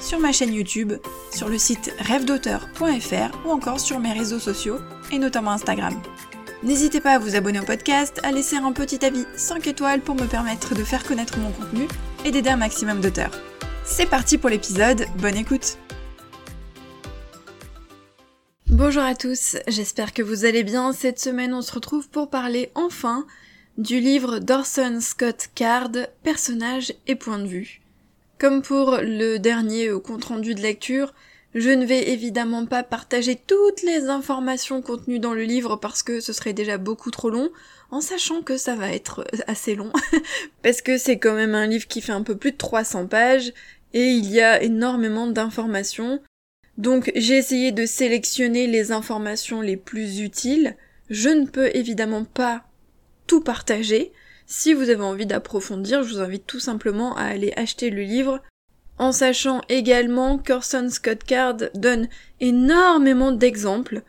sur ma chaîne YouTube, sur le site rêvedauteur.fr ou encore sur mes réseaux sociaux et notamment Instagram. N'hésitez pas à vous abonner au podcast, à laisser un petit avis 5 étoiles pour me permettre de faire connaître mon contenu et d'aider un maximum d'auteurs. C'est parti pour l'épisode, bonne écoute Bonjour à tous, j'espère que vous allez bien. Cette semaine on se retrouve pour parler enfin du livre d'Orson Scott Card, Personnages et point de vue. Comme pour le dernier compte rendu de lecture, je ne vais évidemment pas partager toutes les informations contenues dans le livre parce que ce serait déjà beaucoup trop long, en sachant que ça va être assez long, parce que c'est quand même un livre qui fait un peu plus de 300 pages, et il y a énormément d'informations. Donc j'ai essayé de sélectionner les informations les plus utiles. Je ne peux évidemment pas tout partager, si vous avez envie d'approfondir, je vous invite tout simplement à aller acheter le livre, en sachant également qu'Orson Scott Card donne énormément d'exemples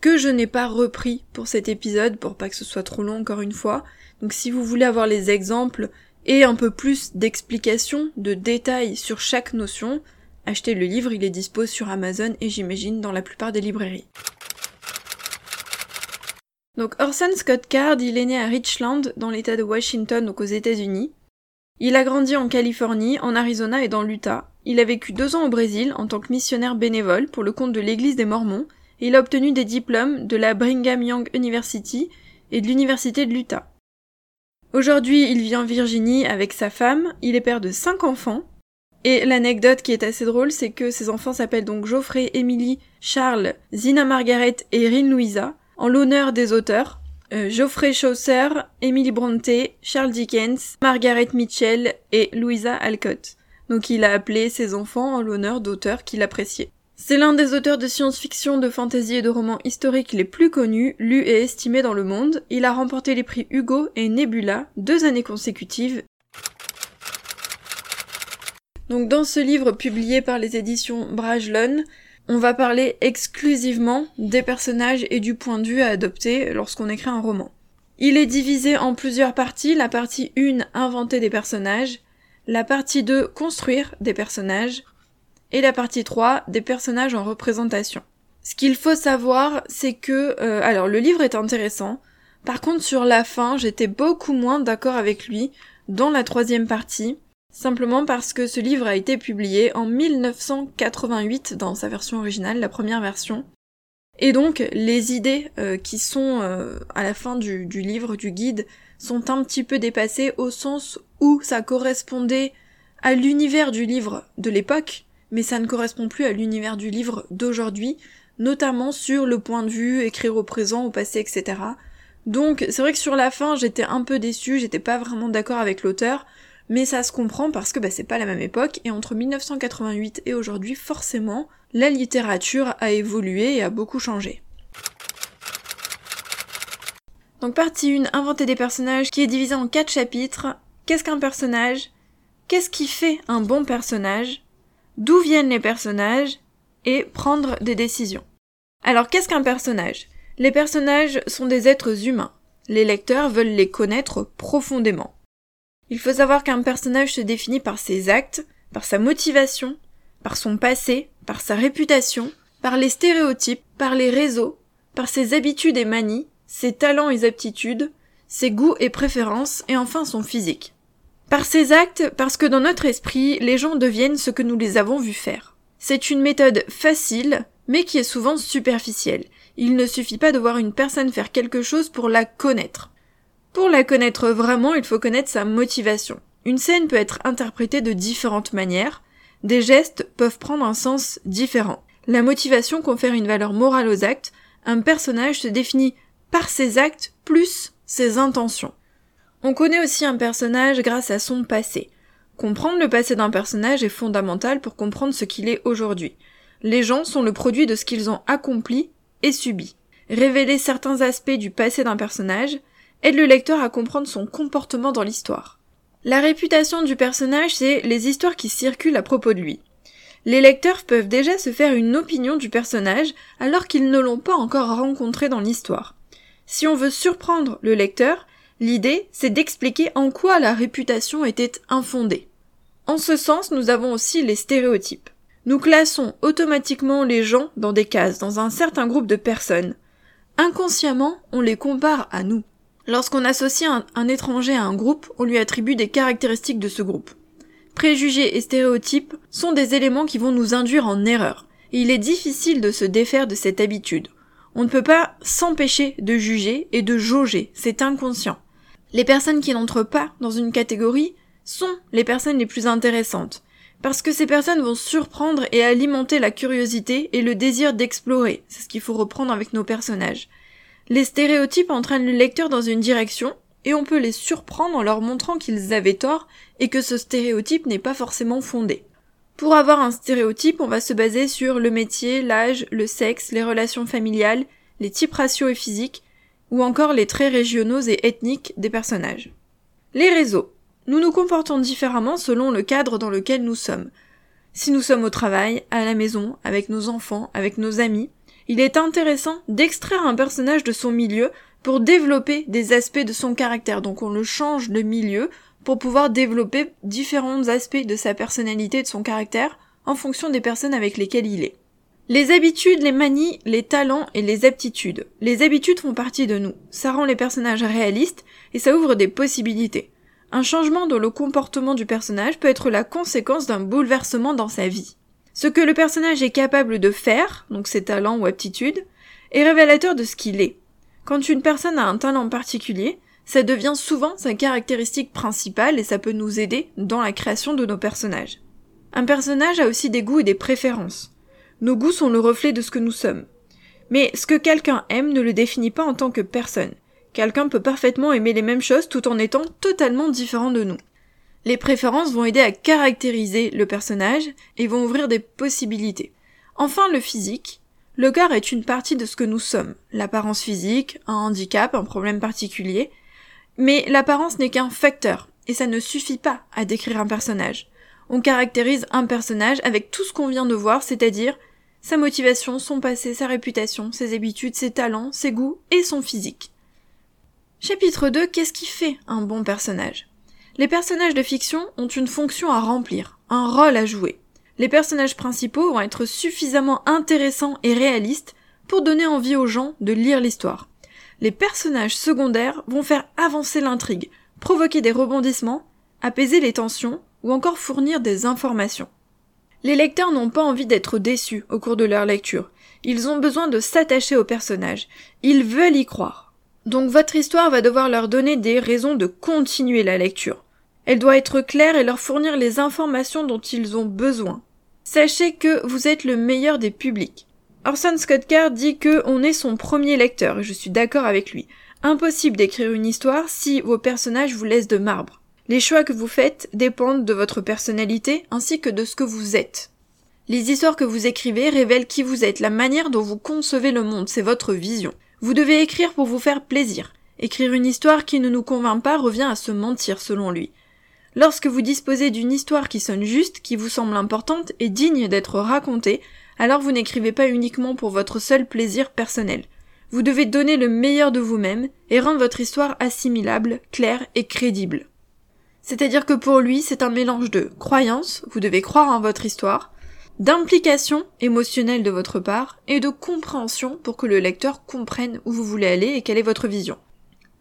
que je n'ai pas repris pour cet épisode pour pas que ce soit trop long encore une fois. Donc si vous voulez avoir les exemples et un peu plus d'explications, de détails sur chaque notion, achetez le livre, il est dispo sur Amazon et j'imagine dans la plupart des librairies. Donc Orson Scott Card, il est né à Richland, dans l'état de Washington, donc aux États-Unis. Il a grandi en Californie, en Arizona et dans l'Utah. Il a vécu deux ans au Brésil en tant que missionnaire bénévole pour le compte de l'Église des Mormons, il a obtenu des diplômes de la Brigham Young University et de l'Université de l'Utah. Aujourd'hui, il vit en Virginie avec sa femme, il est père de cinq enfants, et l'anecdote qui est assez drôle, c'est que ses enfants s'appellent donc Geoffrey, Emily, Charles, Zina Margaret et Erin Louisa, en l'honneur des auteurs. Euh, Geoffrey Chaucer, Emily Bronte, Charles Dickens, Margaret Mitchell et Louisa Alcott. Donc il a appelé ses enfants en l'honneur d'auteurs qu'il appréciait. C'est l'un des auteurs de science-fiction, de fantasy et de romans historiques les plus connus, lus et estimés dans le monde. Il a remporté les prix Hugo et Nebula deux années consécutives. Donc dans ce livre publié par les éditions Brajlon, on va parler exclusivement des personnages et du point de vue à adopter lorsqu'on écrit un roman. Il est divisé en plusieurs parties, la partie 1 inventer des personnages, la partie 2 construire des personnages, et la partie 3 des personnages en représentation. Ce qu'il faut savoir, c'est que, euh, alors le livre est intéressant, par contre sur la fin, j'étais beaucoup moins d'accord avec lui dans la troisième partie, Simplement parce que ce livre a été publié en 1988 dans sa version originale, la première version. Et donc les idées euh, qui sont euh, à la fin du, du, livre, du guide, sont un petit peu dépassées au sens où ça correspondait à l'univers du livre de l'époque, mais ça ne correspond plus à l'univers du livre d'aujourd'hui, notamment sur le point de vue, écrire au présent, au passé, etc. Donc c'est vrai que sur la fin j'étais un peu déçue, j'étais pas vraiment d'accord avec l'auteur, mais ça se comprend parce que bah, c'est pas la même époque, et entre 1988 et aujourd'hui, forcément, la littérature a évolué et a beaucoup changé. Donc partie 1, inventer des personnages, qui est divisé en 4 chapitres. Qu'est-ce qu'un personnage? Qu'est-ce qui fait un bon personnage? D'où viennent les personnages? Et prendre des décisions. Alors qu'est-ce qu'un personnage? Les personnages sont des êtres humains. Les lecteurs veulent les connaître profondément. Il faut savoir qu'un personnage se définit par ses actes, par sa motivation, par son passé, par sa réputation, par les stéréotypes, par les réseaux, par ses habitudes et manies, ses talents et aptitudes, ses goûts et préférences, et enfin son physique. Par ses actes, parce que dans notre esprit, les gens deviennent ce que nous les avons vus faire. C'est une méthode facile, mais qui est souvent superficielle. Il ne suffit pas de voir une personne faire quelque chose pour la connaître. Pour la connaître vraiment, il faut connaître sa motivation. Une scène peut être interprétée de différentes manières, des gestes peuvent prendre un sens différent. La motivation confère une valeur morale aux actes, un personnage se définit par ses actes plus ses intentions. On connaît aussi un personnage grâce à son passé. Comprendre le passé d'un personnage est fondamental pour comprendre ce qu'il est aujourd'hui. Les gens sont le produit de ce qu'ils ont accompli et subie. Révéler certains aspects du passé d'un personnage aide le lecteur à comprendre son comportement dans l'histoire. La réputation du personnage, c'est les histoires qui circulent à propos de lui. Les lecteurs peuvent déjà se faire une opinion du personnage alors qu'ils ne l'ont pas encore rencontré dans l'histoire. Si on veut surprendre le lecteur, l'idée c'est d'expliquer en quoi la réputation était infondée. En ce sens, nous avons aussi les stéréotypes. Nous classons automatiquement les gens dans des cases, dans un certain groupe de personnes. Inconsciemment, on les compare à nous. Lorsqu'on associe un, étranger à un groupe, on lui attribue des caractéristiques de ce groupe. Préjugés et stéréotypes sont des éléments qui vont nous induire en erreur, et il est difficile de se défaire de cette habitude. On ne peut pas s'empêcher de juger et de jauger, c'est inconscient. Les personnes qui n'entrent pas dans une catégorie sont les personnes les plus intéressantes, parce que ces personnes vont surprendre et alimenter la curiosité et le désir d'explorer, c'est ce qu'il faut reprendre avec nos personnages. Les stéréotypes entraînent le lecteur dans une direction, et on peut les surprendre en leur montrant qu'ils avaient tort et que ce stéréotype n'est pas forcément fondé. Pour avoir un stéréotype, on va se baser sur le métier, l'âge, le sexe, les relations familiales, les types raciaux et physiques, ou encore les traits régionaux et ethniques des personnages. Les réseaux. Nous nous comportons différemment selon le cadre dans lequel nous sommes. Si nous sommes au travail, à la maison, avec nos enfants, avec nos amis, il est intéressant d'extraire un personnage de son milieu pour développer des aspects de son caractère. Donc on le change de milieu pour pouvoir développer différents aspects de sa personnalité et de son caractère en fonction des personnes avec lesquelles il est. Les habitudes, les manies, les talents et les aptitudes. Les habitudes font partie de nous. Ça rend les personnages réalistes et ça ouvre des possibilités. Un changement dans le comportement du personnage peut être la conséquence d'un bouleversement dans sa vie. Ce que le personnage est capable de faire, donc ses talents ou aptitudes, est révélateur de ce qu'il est. Quand une personne a un talent particulier, ça devient souvent sa caractéristique principale et ça peut nous aider dans la création de nos personnages. Un personnage a aussi des goûts et des préférences. Nos goûts sont le reflet de ce que nous sommes. Mais ce que quelqu'un aime ne le définit pas en tant que personne. Quelqu'un peut parfaitement aimer les mêmes choses tout en étant totalement différent de nous. Les préférences vont aider à caractériser le personnage et vont ouvrir des possibilités. Enfin, le physique. Le corps est une partie de ce que nous sommes. L'apparence physique, un handicap, un problème particulier. Mais l'apparence n'est qu'un facteur, et ça ne suffit pas à décrire un personnage. On caractérise un personnage avec tout ce qu'on vient de voir, c'est-à-dire sa motivation, son passé, sa réputation, ses habitudes, ses talents, ses goûts et son physique. Chapitre 2 Qu'est-ce qui fait un bon personnage? Les personnages de fiction ont une fonction à remplir, un rôle à jouer. Les personnages principaux vont être suffisamment intéressants et réalistes pour donner envie aux gens de lire l'histoire. Les personnages secondaires vont faire avancer l'intrigue, provoquer des rebondissements, apaiser les tensions ou encore fournir des informations. Les lecteurs n'ont pas envie d'être déçus au cours de leur lecture. Ils ont besoin de s'attacher aux personnages. Ils veulent y croire. Donc votre histoire va devoir leur donner des raisons de continuer la lecture. Elle doit être claire et leur fournir les informations dont ils ont besoin. Sachez que vous êtes le meilleur des publics. Orson Scott Card dit que on est son premier lecteur, et je suis d'accord avec lui. Impossible d'écrire une histoire si vos personnages vous laissent de marbre. Les choix que vous faites dépendent de votre personnalité ainsi que de ce que vous êtes. Les histoires que vous écrivez révèlent qui vous êtes, la manière dont vous concevez le monde, c'est votre vision. Vous devez écrire pour vous faire plaisir. Écrire une histoire qui ne nous convainc pas revient à se mentir selon lui. Lorsque vous disposez d'une histoire qui sonne juste, qui vous semble importante et digne d'être racontée, alors vous n'écrivez pas uniquement pour votre seul plaisir personnel. Vous devez donner le meilleur de vous-même et rendre votre histoire assimilable, claire et crédible. C'est-à-dire que pour lui, c'est un mélange de croyance, vous devez croire en votre histoire, d'implication émotionnelle de votre part et de compréhension pour que le lecteur comprenne où vous voulez aller et quelle est votre vision.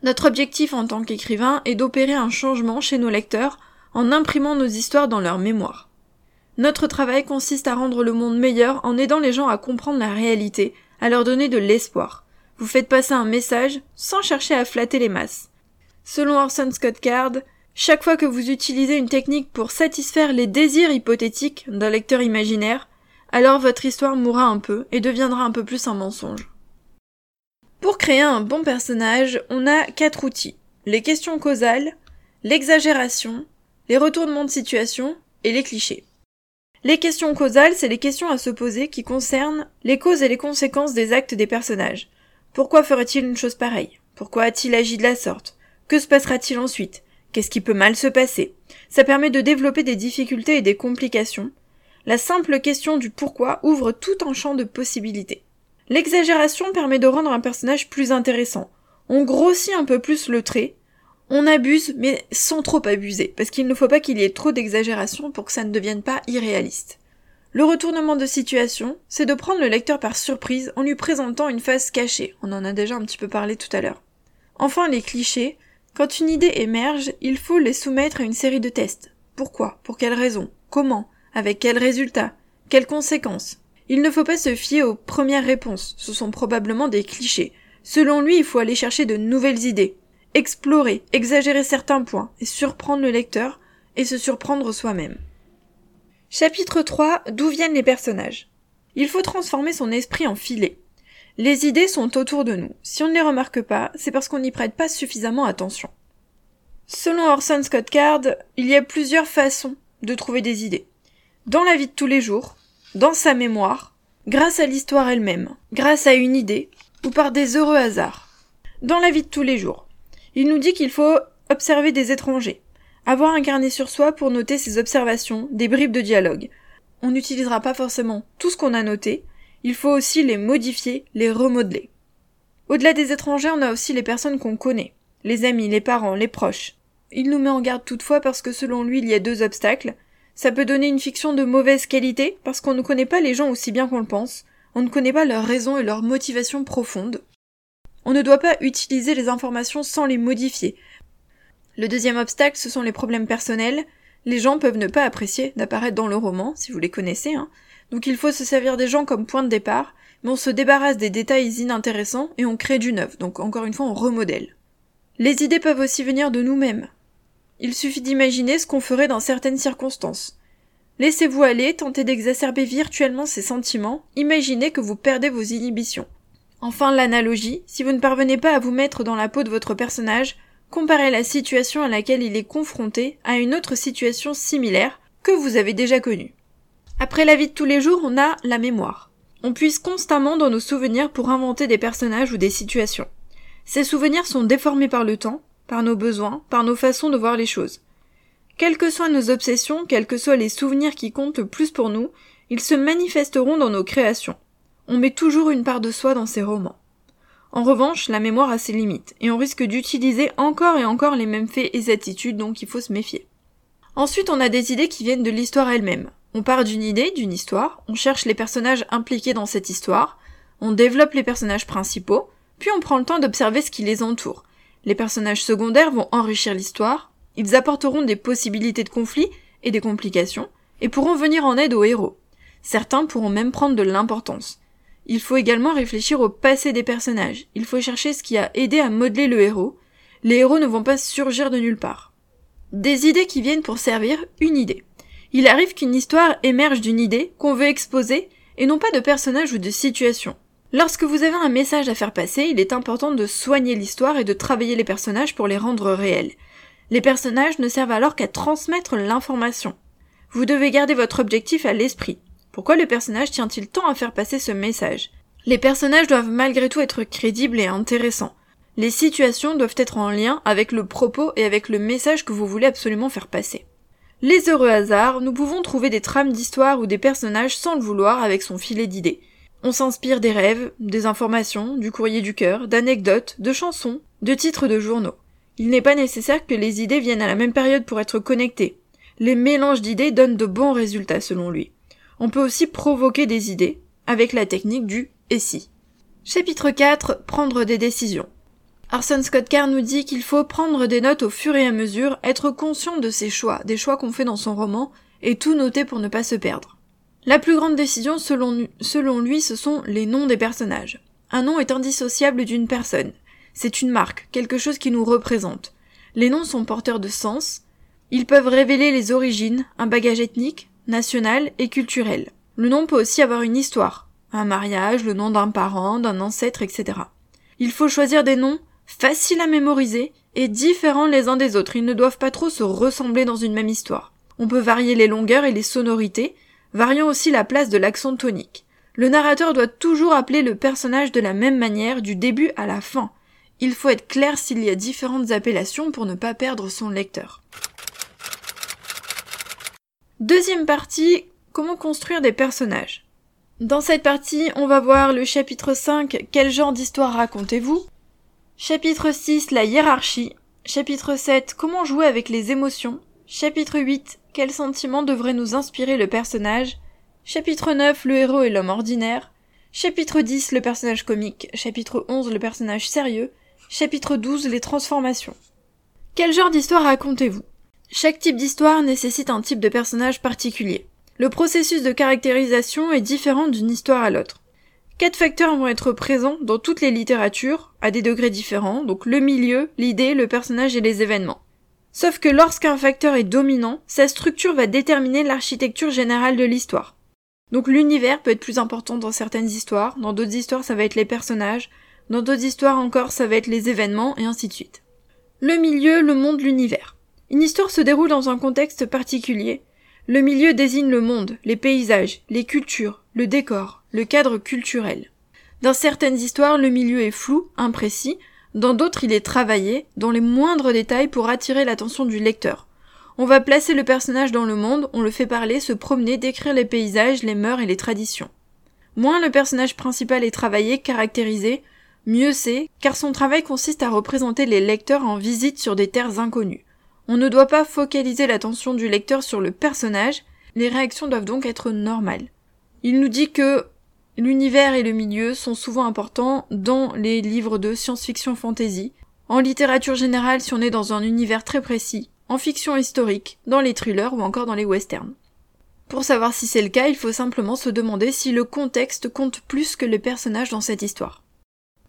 Notre objectif en tant qu'écrivain est d'opérer un changement chez nos lecteurs en imprimant nos histoires dans leur mémoire. Notre travail consiste à rendre le monde meilleur en aidant les gens à comprendre la réalité, à leur donner de l'espoir. Vous faites passer un message sans chercher à flatter les masses. Selon Orson Scott Card, chaque fois que vous utilisez une technique pour satisfaire les désirs hypothétiques d'un lecteur imaginaire, alors votre histoire mourra un peu et deviendra un peu plus un mensonge. Pour créer un bon personnage, on a quatre outils. Les questions causales, l'exagération, les retournements de situation et les clichés. Les questions causales, c'est les questions à se poser qui concernent les causes et les conséquences des actes des personnages. Pourquoi ferait-il une chose pareille? Pourquoi a-t-il agi de la sorte? Que se passera-t-il ensuite? Qu'est-ce qui peut mal se passer? Ça permet de développer des difficultés et des complications. La simple question du pourquoi ouvre tout un champ de possibilités. L'exagération permet de rendre un personnage plus intéressant. On grossit un peu plus le trait, on abuse, mais sans trop abuser, parce qu'il ne faut pas qu'il y ait trop d'exagération pour que ça ne devienne pas irréaliste. Le retournement de situation, c'est de prendre le lecteur par surprise en lui présentant une face cachée. On en a déjà un petit peu parlé tout à l'heure. Enfin, les clichés. Quand une idée émerge, il faut les soumettre à une série de tests. Pourquoi? Pour quelles raisons Comment? Avec quels résultats? Quelles conséquences? Il ne faut pas se fier aux premières réponses. Ce sont probablement des clichés. Selon lui, il faut aller chercher de nouvelles idées explorer, exagérer certains points et surprendre le lecteur et se surprendre soi-même. Chapitre 3 D'où viennent les personnages? Il faut transformer son esprit en filet. Les idées sont autour de nous. Si on ne les remarque pas, c'est parce qu'on n'y prête pas suffisamment attention. Selon Orson Scott Card, il y a plusieurs façons de trouver des idées. Dans la vie de tous les jours, dans sa mémoire, grâce à l'histoire elle-même, grâce à une idée, ou par des heureux hasards. Dans la vie de tous les jours, il nous dit qu'il faut observer des étrangers, avoir un carnet sur soi pour noter ses observations, des bribes de dialogue. On n'utilisera pas forcément tout ce qu'on a noté, il faut aussi les modifier, les remodeler. Au-delà des étrangers, on a aussi les personnes qu'on connaît, les amis, les parents, les proches. Il nous met en garde toutefois parce que selon lui, il y a deux obstacles. Ça peut donner une fiction de mauvaise qualité parce qu'on ne connaît pas les gens aussi bien qu'on le pense, on ne connaît pas leurs raisons et leurs motivations profondes. On ne doit pas utiliser les informations sans les modifier. Le deuxième obstacle, ce sont les problèmes personnels. Les gens peuvent ne pas apprécier d'apparaître dans le roman, si vous les connaissez, hein. Donc il faut se servir des gens comme point de départ, mais on se débarrasse des détails inintéressants et on crée du neuf, donc encore une fois on remodèle. Les idées peuvent aussi venir de nous-mêmes. Il suffit d'imaginer ce qu'on ferait dans certaines circonstances. Laissez-vous aller, tentez d'exacerber virtuellement ces sentiments, imaginez que vous perdez vos inhibitions. Enfin, l'analogie, si vous ne parvenez pas à vous mettre dans la peau de votre personnage, comparez la situation à laquelle il est confronté à une autre situation similaire que vous avez déjà connue. Après la vie de tous les jours, on a la mémoire. On puise constamment dans nos souvenirs pour inventer des personnages ou des situations. Ces souvenirs sont déformés par le temps, par nos besoins, par nos façons de voir les choses. Quelles que soient nos obsessions, quels que soient les souvenirs qui comptent le plus pour nous, ils se manifesteront dans nos créations. On met toujours une part de soi dans ses romans. En revanche, la mémoire a ses limites, et on risque d'utiliser encore et encore les mêmes faits et attitudes, donc il faut se méfier. Ensuite, on a des idées qui viennent de l'histoire elle-même. On part d'une idée, d'une histoire, on cherche les personnages impliqués dans cette histoire, on développe les personnages principaux, puis on prend le temps d'observer ce qui les entoure. Les personnages secondaires vont enrichir l'histoire, ils apporteront des possibilités de conflit et des complications, et pourront venir en aide aux héros. Certains pourront même prendre de l'importance. Il faut également réfléchir au passé des personnages. Il faut chercher ce qui a aidé à modeler le héros. Les héros ne vont pas surgir de nulle part. Des idées qui viennent pour servir une idée. Il arrive qu'une histoire émerge d'une idée qu'on veut exposer et non pas de personnage ou de situation. Lorsque vous avez un message à faire passer, il est important de soigner l'histoire et de travailler les personnages pour les rendre réels. Les personnages ne servent alors qu'à transmettre l'information. Vous devez garder votre objectif à l'esprit. Pourquoi le personnage tient-il tant à faire passer ce message? Les personnages doivent malgré tout être crédibles et intéressants. Les situations doivent être en lien avec le propos et avec le message que vous voulez absolument faire passer. Les heureux hasards, nous pouvons trouver des trames d'histoire ou des personnages sans le vouloir avec son filet d'idées. On s'inspire des rêves, des informations, du courrier du cœur, d'anecdotes, de chansons, de titres de journaux. Il n'est pas nécessaire que les idées viennent à la même période pour être connectées. Les mélanges d'idées donnent de bons résultats selon lui. On peut aussi provoquer des idées avec la technique du et si. Chapitre 4 Prendre des décisions. Arson Scott Card nous dit qu'il faut prendre des notes au fur et à mesure, être conscient de ses choix, des choix qu'on fait dans son roman, et tout noter pour ne pas se perdre. La plus grande décision selon lui, ce sont les noms des personnages. Un nom est indissociable d'une personne. C'est une marque, quelque chose qui nous représente. Les noms sont porteurs de sens. Ils peuvent révéler les origines, un bagage ethnique, national et culturel. Le nom peut aussi avoir une histoire, un mariage, le nom d'un parent, d'un ancêtre, etc. Il faut choisir des noms faciles à mémoriser et différents les uns des autres. Ils ne doivent pas trop se ressembler dans une même histoire. On peut varier les longueurs et les sonorités, variant aussi la place de l'accent tonique. Le narrateur doit toujours appeler le personnage de la même manière du début à la fin. Il faut être clair s'il y a différentes appellations pour ne pas perdre son lecteur. Deuxième partie, comment construire des personnages? Dans cette partie, on va voir le chapitre 5, quel genre d'histoire racontez-vous? Chapitre 6, la hiérarchie. Chapitre 7, comment jouer avec les émotions. Chapitre 8, quels sentiments devraient nous inspirer le personnage. Chapitre 9, le héros et l'homme ordinaire. Chapitre 10, le personnage comique. Chapitre 11, le personnage sérieux. Chapitre 12, les transformations. Quel genre d'histoire racontez-vous? Chaque type d'histoire nécessite un type de personnage particulier. Le processus de caractérisation est différent d'une histoire à l'autre. Quatre facteurs vont être présents dans toutes les littératures, à des degrés différents, donc le milieu, l'idée, le personnage et les événements. Sauf que lorsqu'un facteur est dominant, sa structure va déterminer l'architecture générale de l'histoire. Donc l'univers peut être plus important dans certaines histoires, dans d'autres histoires ça va être les personnages, dans d'autres histoires encore ça va être les événements, et ainsi de suite. Le milieu, le monde, l'univers. Une histoire se déroule dans un contexte particulier. Le milieu désigne le monde, les paysages, les cultures, le décor, le cadre culturel. Dans certaines histoires, le milieu est flou, imprécis, dans d'autres il est travaillé, dans les moindres détails pour attirer l'attention du lecteur. On va placer le personnage dans le monde, on le fait parler, se promener, décrire les paysages, les mœurs et les traditions. Moins le personnage principal est travaillé, caractérisé, mieux c'est, car son travail consiste à représenter les lecteurs en visite sur des terres inconnues. On ne doit pas focaliser l'attention du lecteur sur le personnage, les réactions doivent donc être normales. Il nous dit que l'univers et le milieu sont souvent importants dans les livres de science-fiction fantasy, en littérature générale si on est dans un univers très précis, en fiction historique, dans les thrillers ou encore dans les westerns. Pour savoir si c'est le cas, il faut simplement se demander si le contexte compte plus que les personnages dans cette histoire.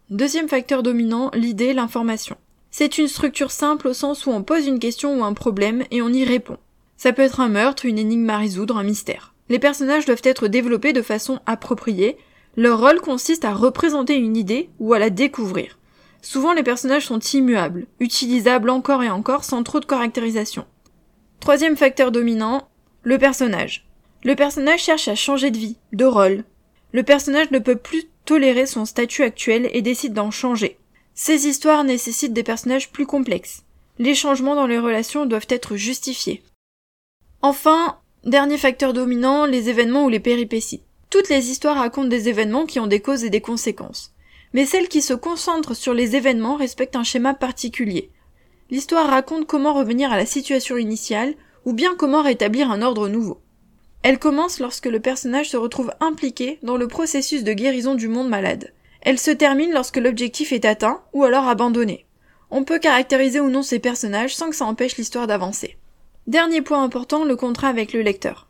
Deuxième facteur dominant, l'idée, l'information. C'est une structure simple au sens où on pose une question ou un problème et on y répond. Ça peut être un meurtre, une énigme à résoudre, un mystère. Les personnages doivent être développés de façon appropriée. Leur rôle consiste à représenter une idée ou à la découvrir. Souvent les personnages sont immuables, utilisables encore et encore sans trop de caractérisation. Troisième facteur dominant, le personnage. Le personnage cherche à changer de vie, de rôle. Le personnage ne peut plus tolérer son statut actuel et décide d'en changer. Ces histoires nécessitent des personnages plus complexes. Les changements dans les relations doivent être justifiés. Enfin, dernier facteur dominant, les événements ou les péripéties. Toutes les histoires racontent des événements qui ont des causes et des conséquences. Mais celles qui se concentrent sur les événements respectent un schéma particulier. L'histoire raconte comment revenir à la situation initiale, ou bien comment rétablir un ordre nouveau. Elle commence lorsque le personnage se retrouve impliqué dans le processus de guérison du monde malade. Elle se termine lorsque l'objectif est atteint ou alors abandonné. On peut caractériser ou non ces personnages sans que ça empêche l'histoire d'avancer. Dernier point important, le contrat avec le lecteur.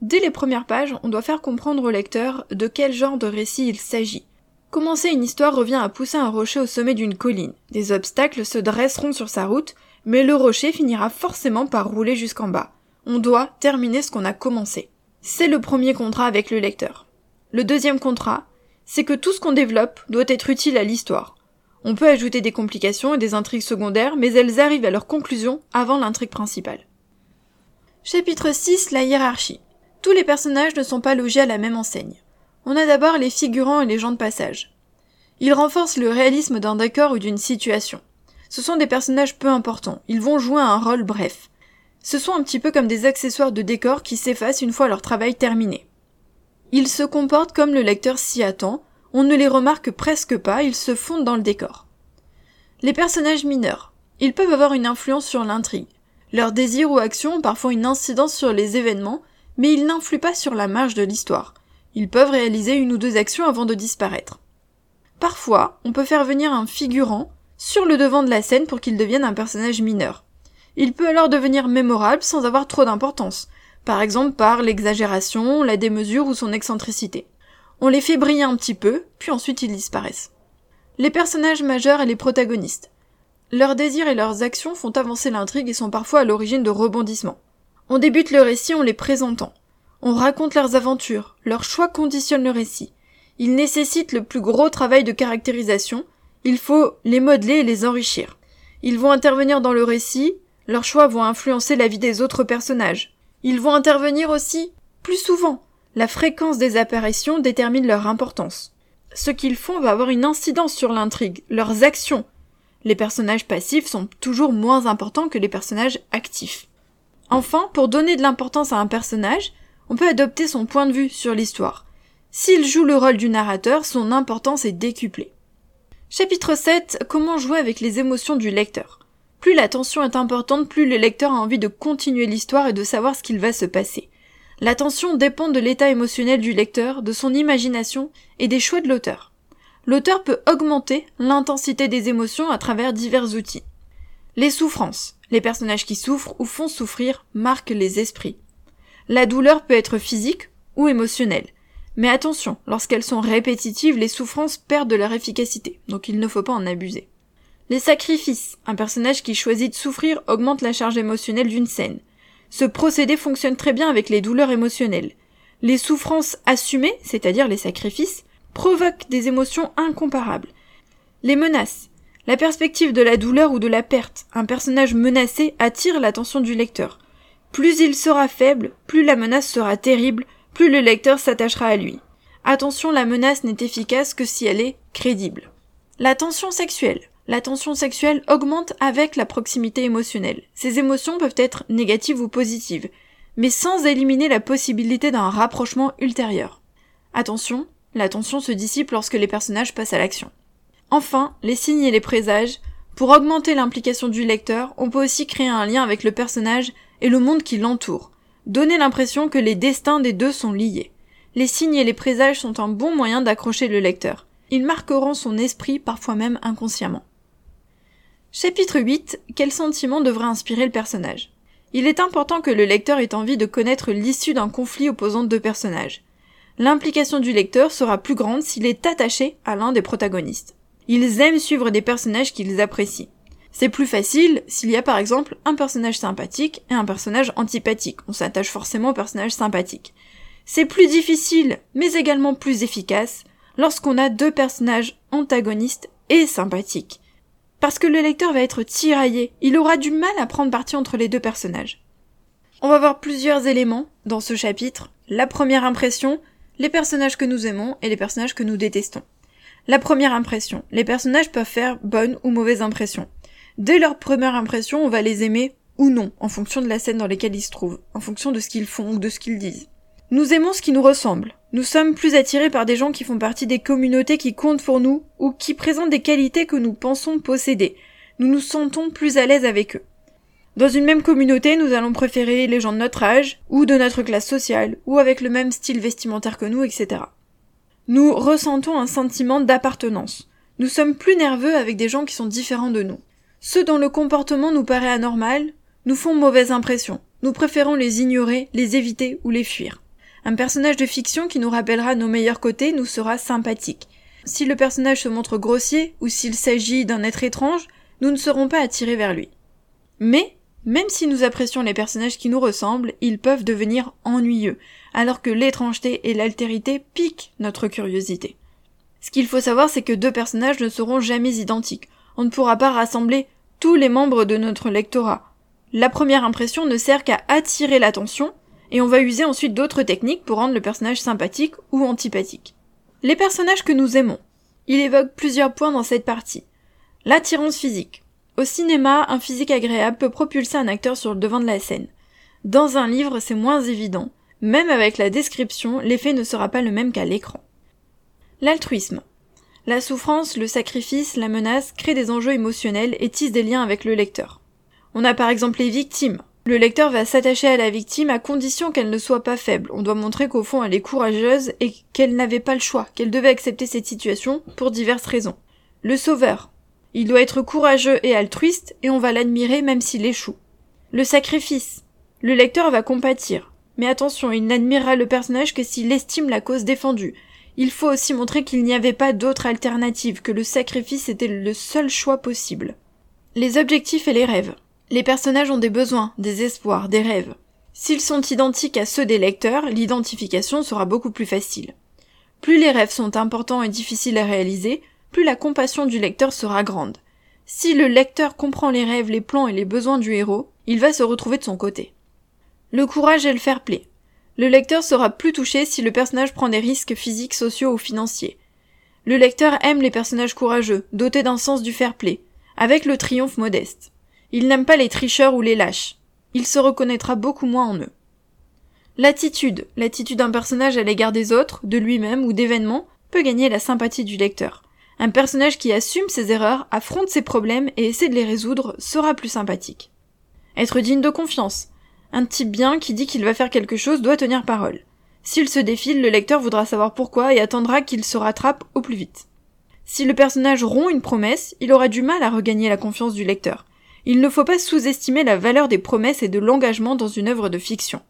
Dès les premières pages, on doit faire comprendre au lecteur de quel genre de récit il s'agit. Commencer une histoire revient à pousser un rocher au sommet d'une colline. Des obstacles se dresseront sur sa route, mais le rocher finira forcément par rouler jusqu'en bas. On doit terminer ce qu'on a commencé. C'est le premier contrat avec le lecteur. Le deuxième contrat, c'est que tout ce qu'on développe doit être utile à l'histoire. On peut ajouter des complications et des intrigues secondaires, mais elles arrivent à leur conclusion avant l'intrigue principale. Chapitre 6 La hiérarchie. Tous les personnages ne sont pas logés à la même enseigne. On a d'abord les figurants et les gens de passage. Ils renforcent le réalisme d'un décor ou d'une situation. Ce sont des personnages peu importants, ils vont jouer un rôle bref. Ce sont un petit peu comme des accessoires de décor qui s'effacent une fois leur travail terminé. Ils se comportent comme le lecteur s'y attend, on ne les remarque presque pas, ils se fondent dans le décor. Les personnages mineurs. Ils peuvent avoir une influence sur l'intrigue. Leurs désirs ou actions ont parfois une incidence sur les événements, mais ils n'influent pas sur la marge de l'histoire. Ils peuvent réaliser une ou deux actions avant de disparaître. Parfois, on peut faire venir un figurant sur le devant de la scène pour qu'il devienne un personnage mineur. Il peut alors devenir mémorable sans avoir trop d'importance, par exemple par l'exagération, la démesure ou son excentricité. On les fait briller un petit peu, puis ensuite ils disparaissent. Les personnages majeurs et les protagonistes. Leurs désirs et leurs actions font avancer l'intrigue et sont parfois à l'origine de rebondissements. On débute le récit en les présentant. On raconte leurs aventures, leurs choix conditionnent le récit. Ils nécessitent le plus gros travail de caractérisation, il faut les modeler et les enrichir. Ils vont intervenir dans le récit, leurs choix vont influencer la vie des autres personnages. Ils vont intervenir aussi plus souvent. La fréquence des apparitions détermine leur importance. Ce qu'ils font va avoir une incidence sur l'intrigue, leurs actions. Les personnages passifs sont toujours moins importants que les personnages actifs. Enfin, pour donner de l'importance à un personnage, on peut adopter son point de vue sur l'histoire. S'il joue le rôle du narrateur, son importance est décuplée. Chapitre 7. Comment jouer avec les émotions du lecteur. Plus la tension est importante, plus le lecteur a envie de continuer l'histoire et de savoir ce qu'il va se passer. L'attention dépend de l'état émotionnel du lecteur, de son imagination et des choix de l'auteur. L'auteur peut augmenter l'intensité des émotions à travers divers outils. Les souffrances. Les personnages qui souffrent ou font souffrir marquent les esprits. La douleur peut être physique ou émotionnelle. Mais attention, lorsqu'elles sont répétitives, les souffrances perdent de leur efficacité, donc il ne faut pas en abuser. Les sacrifices. Un personnage qui choisit de souffrir augmente la charge émotionnelle d'une scène. Ce procédé fonctionne très bien avec les douleurs émotionnelles. Les souffrances assumées, c'est-à-dire les sacrifices, provoquent des émotions incomparables. Les menaces. La perspective de la douleur ou de la perte, un personnage menacé attire l'attention du lecteur. Plus il sera faible, plus la menace sera terrible, plus le lecteur s'attachera à lui. Attention, la menace n'est efficace que si elle est crédible. La tension sexuelle. La tension sexuelle augmente avec la proximité émotionnelle. Ces émotions peuvent être négatives ou positives, mais sans éliminer la possibilité d'un rapprochement ultérieur. Attention, la tension se dissipe lorsque les personnages passent à l'action. Enfin, les signes et les présages. Pour augmenter l'implication du lecteur, on peut aussi créer un lien avec le personnage et le monde qui l'entoure. Donner l'impression que les destins des deux sont liés. Les signes et les présages sont un bon moyen d'accrocher le lecteur. Ils marqueront son esprit parfois même inconsciemment. Chapitre 8. Quel sentiment devrait inspirer le personnage? Il est important que le lecteur ait envie de connaître l'issue d'un conflit opposant deux personnages. L'implication du lecteur sera plus grande s'il est attaché à l'un des protagonistes. Ils aiment suivre des personnages qu'ils apprécient. C'est plus facile s'il y a par exemple un personnage sympathique et un personnage antipathique. On s'attache forcément au personnage sympathique. C'est plus difficile, mais également plus efficace, lorsqu'on a deux personnages antagonistes et sympathiques parce que le lecteur va être tiraillé, il aura du mal à prendre parti entre les deux personnages. On va voir plusieurs éléments dans ce chapitre. La première impression, les personnages que nous aimons et les personnages que nous détestons. La première impression, les personnages peuvent faire bonne ou mauvaise impression. Dès leur première impression, on va les aimer ou non, en fonction de la scène dans laquelle ils se trouvent, en fonction de ce qu'ils font ou de ce qu'ils disent. Nous aimons ce qui nous ressemble. Nous sommes plus attirés par des gens qui font partie des communautés qui comptent pour nous ou qui présentent des qualités que nous pensons posséder. Nous nous sentons plus à l'aise avec eux. Dans une même communauté, nous allons préférer les gens de notre âge, ou de notre classe sociale, ou avec le même style vestimentaire que nous, etc. Nous ressentons un sentiment d'appartenance. Nous sommes plus nerveux avec des gens qui sont différents de nous. Ceux dont le comportement nous paraît anormal nous font mauvaise impression. Nous préférons les ignorer, les éviter ou les fuir. Un personnage de fiction qui nous rappellera nos meilleurs côtés nous sera sympathique. Si le personnage se montre grossier ou s'il s'agit d'un être étrange, nous ne serons pas attirés vers lui. Mais, même si nous apprécions les personnages qui nous ressemblent, ils peuvent devenir ennuyeux, alors que l'étrangeté et l'altérité piquent notre curiosité. Ce qu'il faut savoir, c'est que deux personnages ne seront jamais identiques. On ne pourra pas rassembler tous les membres de notre lectorat. La première impression ne sert qu'à attirer l'attention, et on va user ensuite d'autres techniques pour rendre le personnage sympathique ou antipathique. Les personnages que nous aimons. Il évoque plusieurs points dans cette partie. L'attirance physique. Au cinéma, un physique agréable peut propulser un acteur sur le devant de la scène. Dans un livre, c'est moins évident. Même avec la description, l'effet ne sera pas le même qu'à l'écran. L'altruisme. La souffrance, le sacrifice, la menace créent des enjeux émotionnels et tissent des liens avec le lecteur. On a par exemple les victimes. Le lecteur va s'attacher à la victime à condition qu'elle ne soit pas faible. On doit montrer qu'au fond elle est courageuse et qu'elle n'avait pas le choix, qu'elle devait accepter cette situation pour diverses raisons. Le sauveur. Il doit être courageux et altruiste et on va l'admirer même s'il échoue. Le sacrifice. Le lecteur va compatir. Mais attention, il n'admirera le personnage que s'il estime la cause défendue. Il faut aussi montrer qu'il n'y avait pas d'autre alternative, que le sacrifice était le seul choix possible. Les objectifs et les rêves. Les personnages ont des besoins, des espoirs, des rêves. S'ils sont identiques à ceux des lecteurs, l'identification sera beaucoup plus facile. Plus les rêves sont importants et difficiles à réaliser, plus la compassion du lecteur sera grande. Si le lecteur comprend les rêves, les plans et les besoins du héros, il va se retrouver de son côté. Le courage et le fair play. Le lecteur sera plus touché si le personnage prend des risques physiques, sociaux ou financiers. Le lecteur aime les personnages courageux, dotés d'un sens du fair play, avec le triomphe modeste. Il n'aime pas les tricheurs ou les lâches. Il se reconnaîtra beaucoup moins en eux. L'attitude, l'attitude d'un personnage à l'égard des autres, de lui-même ou d'événements, peut gagner la sympathie du lecteur. Un personnage qui assume ses erreurs, affronte ses problèmes et essaie de les résoudre sera plus sympathique. Être digne de confiance. Un type bien qui dit qu'il va faire quelque chose doit tenir parole. S'il se défile, le lecteur voudra savoir pourquoi et attendra qu'il se rattrape au plus vite. Si le personnage rompt une promesse, il aura du mal à regagner la confiance du lecteur. Il ne faut pas sous-estimer la valeur des promesses et de l'engagement dans une œuvre de fiction.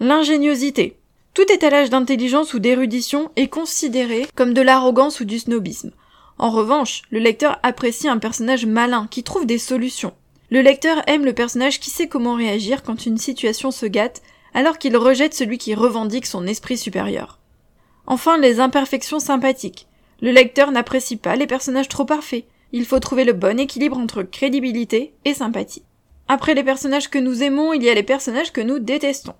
L'ingéniosité. Tout étalage d'intelligence ou d'érudition est considéré comme de l'arrogance ou du snobisme. En revanche, le lecteur apprécie un personnage malin qui trouve des solutions. Le lecteur aime le personnage qui sait comment réagir quand une situation se gâte, alors qu'il rejette celui qui revendique son esprit supérieur. Enfin, les imperfections sympathiques. Le lecteur n'apprécie pas les personnages trop parfaits. Il faut trouver le bon équilibre entre crédibilité et sympathie. Après les personnages que nous aimons, il y a les personnages que nous détestons.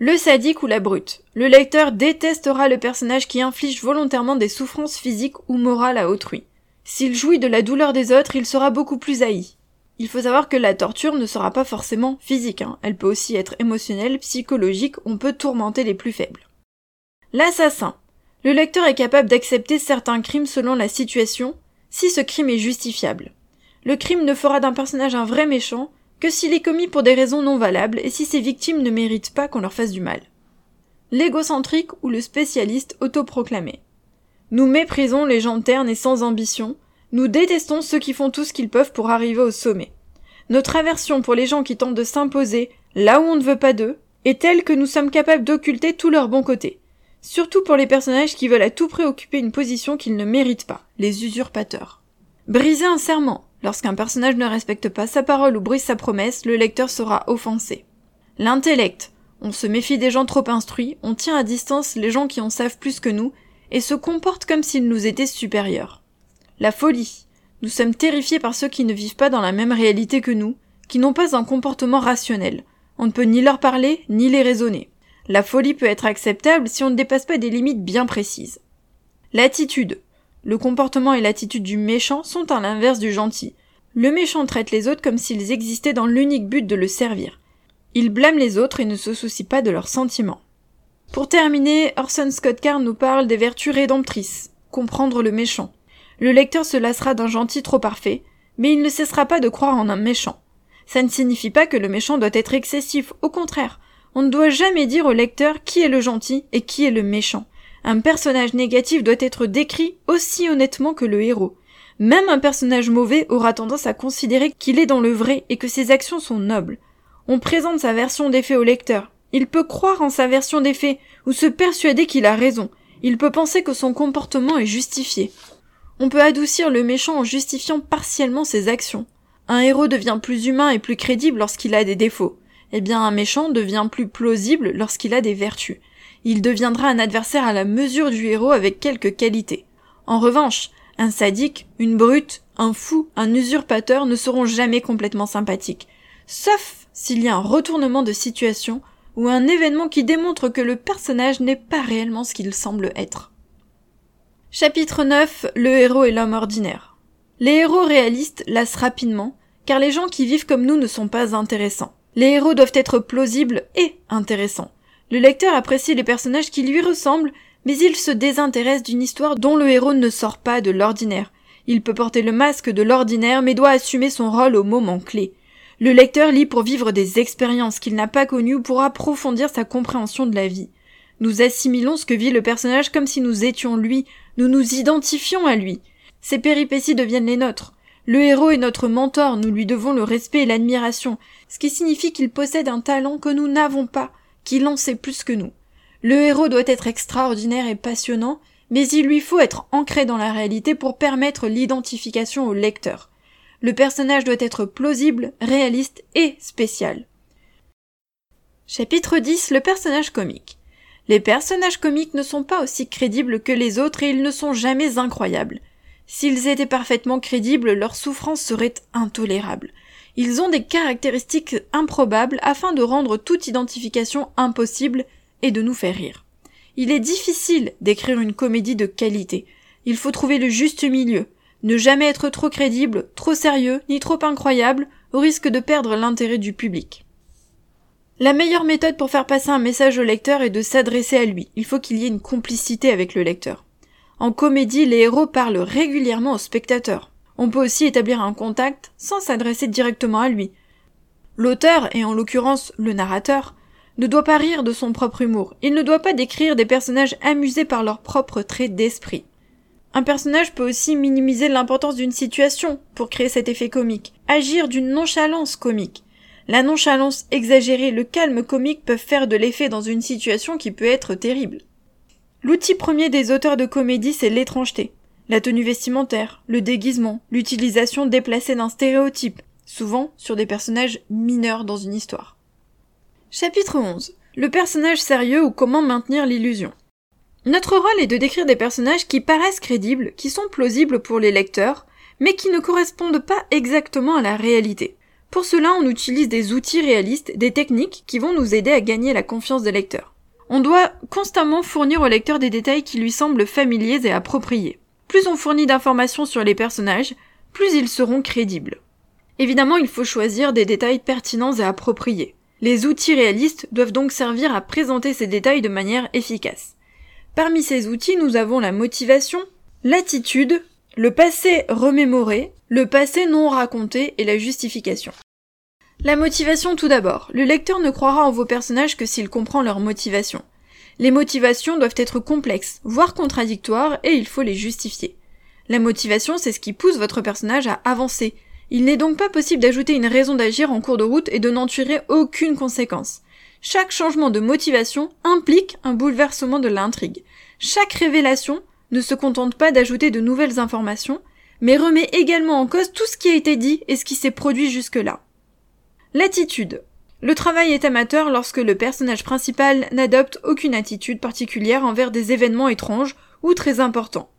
Le sadique ou la brute. Le lecteur détestera le personnage qui inflige volontairement des souffrances physiques ou morales à autrui. S'il jouit de la douleur des autres, il sera beaucoup plus haï. Il faut savoir que la torture ne sera pas forcément physique, hein. elle peut aussi être émotionnelle, psychologique, on peut tourmenter les plus faibles. L'assassin. Le lecteur est capable d'accepter certains crimes selon la situation, si ce crime est justifiable. Le crime ne fera d'un personnage un vrai méchant que s'il est commis pour des raisons non valables et si ses victimes ne méritent pas qu'on leur fasse du mal. L'égocentrique ou le spécialiste autoproclamé. Nous méprisons les gens ternes et sans ambition, nous détestons ceux qui font tout ce qu'ils peuvent pour arriver au sommet. Notre aversion pour les gens qui tentent de s'imposer là où on ne veut pas d'eux est telle que nous sommes capables d'occulter tous leurs bons côtés. Surtout pour les personnages qui veulent à tout prix occuper une position qu'ils ne méritent pas, les usurpateurs. Briser un serment, Lorsqu'un personnage ne respecte pas sa parole ou brise sa promesse, le lecteur sera offensé. L'intellect. On se méfie des gens trop instruits, on tient à distance les gens qui en savent plus que nous, et se comporte comme s'ils nous étaient supérieurs. La folie. Nous sommes terrifiés par ceux qui ne vivent pas dans la même réalité que nous, qui n'ont pas un comportement rationnel. On ne peut ni leur parler, ni les raisonner. La folie peut être acceptable si on ne dépasse pas des limites bien précises. L'attitude. Le comportement et l'attitude du méchant sont à l'inverse du gentil. Le méchant traite les autres comme s'ils existaient dans l'unique but de le servir. Il blâme les autres et ne se soucie pas de leurs sentiments. Pour terminer, Orson Scott Card nous parle des vertus rédemptrices, comprendre le méchant. Le lecteur se lassera d'un gentil trop parfait, mais il ne cessera pas de croire en un méchant. Ça ne signifie pas que le méchant doit être excessif, au contraire, on ne doit jamais dire au lecteur qui est le gentil et qui est le méchant. Un personnage négatif doit être décrit aussi honnêtement que le héros. Même un personnage mauvais aura tendance à considérer qu'il est dans le vrai et que ses actions sont nobles. On présente sa version des faits au lecteur. Il peut croire en sa version des faits ou se persuader qu'il a raison. Il peut penser que son comportement est justifié. On peut adoucir le méchant en justifiant partiellement ses actions. Un héros devient plus humain et plus crédible lorsqu'il a des défauts. Eh bien, un méchant devient plus plausible lorsqu'il a des vertus il deviendra un adversaire à la mesure du héros avec quelques qualités. En revanche, un sadique, une brute, un fou, un usurpateur ne seront jamais complètement sympathiques, sauf s'il y a un retournement de situation ou un événement qui démontre que le personnage n'est pas réellement ce qu'il semble être. Chapitre 9 Le héros et l'homme ordinaire. Les héros réalistes lassent rapidement, car les gens qui vivent comme nous ne sont pas intéressants. Les héros doivent être plausibles et intéressants. Le lecteur apprécie les personnages qui lui ressemblent, mais il se désintéresse d'une histoire dont le héros ne sort pas de l'ordinaire. Il peut porter le masque de l'ordinaire, mais doit assumer son rôle au moment clé. Le lecteur lit pour vivre des expériences qu'il n'a pas connues ou pour approfondir sa compréhension de la vie. Nous assimilons ce que vit le personnage comme si nous étions lui, nous nous identifions à lui. Ses péripéties deviennent les nôtres. Le héros est notre mentor, nous lui devons le respect et l'admiration, ce qui signifie qu'il possède un talent que nous n'avons pas, qu'il en sait plus que nous. Le héros doit être extraordinaire et passionnant, mais il lui faut être ancré dans la réalité pour permettre l'identification au lecteur. Le personnage doit être plausible, réaliste et spécial. Chapitre 10 Le personnage comique. Les personnages comiques ne sont pas aussi crédibles que les autres et ils ne sont jamais incroyables. S'ils étaient parfaitement crédibles, leur souffrance serait intolérable. Ils ont des caractéristiques improbables afin de rendre toute identification impossible et de nous faire rire. Il est difficile d'écrire une comédie de qualité. Il faut trouver le juste milieu, ne jamais être trop crédible, trop sérieux, ni trop incroyable, au risque de perdre l'intérêt du public. La meilleure méthode pour faire passer un message au lecteur est de s'adresser à lui. Il faut qu'il y ait une complicité avec le lecteur. En comédie, les héros parlent régulièrement au spectateur. On peut aussi établir un contact sans s'adresser directement à lui. L'auteur, et en l'occurrence le narrateur, ne doit pas rire de son propre humour. Il ne doit pas décrire des personnages amusés par leurs propres traits d'esprit. Un personnage peut aussi minimiser l'importance d'une situation pour créer cet effet comique, agir d'une nonchalance comique. La nonchalance exagérée, le calme comique peuvent faire de l'effet dans une situation qui peut être terrible. L'outil premier des auteurs de comédie, c'est l'étrangeté. La tenue vestimentaire, le déguisement, l'utilisation déplacée d'un stéréotype, souvent sur des personnages mineurs dans une histoire. Chapitre 11. Le personnage sérieux ou comment maintenir l'illusion. Notre rôle est de décrire des personnages qui paraissent crédibles, qui sont plausibles pour les lecteurs, mais qui ne correspondent pas exactement à la réalité. Pour cela, on utilise des outils réalistes, des techniques qui vont nous aider à gagner la confiance des lecteurs. On doit constamment fournir au lecteur des détails qui lui semblent familiers et appropriés. Plus on fournit d'informations sur les personnages, plus ils seront crédibles. Évidemment, il faut choisir des détails pertinents et appropriés. Les outils réalistes doivent donc servir à présenter ces détails de manière efficace. Parmi ces outils, nous avons la motivation, l'attitude, le passé remémoré, le passé non raconté et la justification. La motivation tout d'abord. Le lecteur ne croira en vos personnages que s'il comprend leur motivation. Les motivations doivent être complexes, voire contradictoires, et il faut les justifier. La motivation, c'est ce qui pousse votre personnage à avancer, il n'est donc pas possible d'ajouter une raison d'agir en cours de route et de n'en tirer aucune conséquence. Chaque changement de motivation implique un bouleversement de l'intrigue. Chaque révélation ne se contente pas d'ajouter de nouvelles informations, mais remet également en cause tout ce qui a été dit et ce qui s'est produit jusque-là. L'attitude. Le travail est amateur lorsque le personnage principal n'adopte aucune attitude particulière envers des événements étranges ou très importants.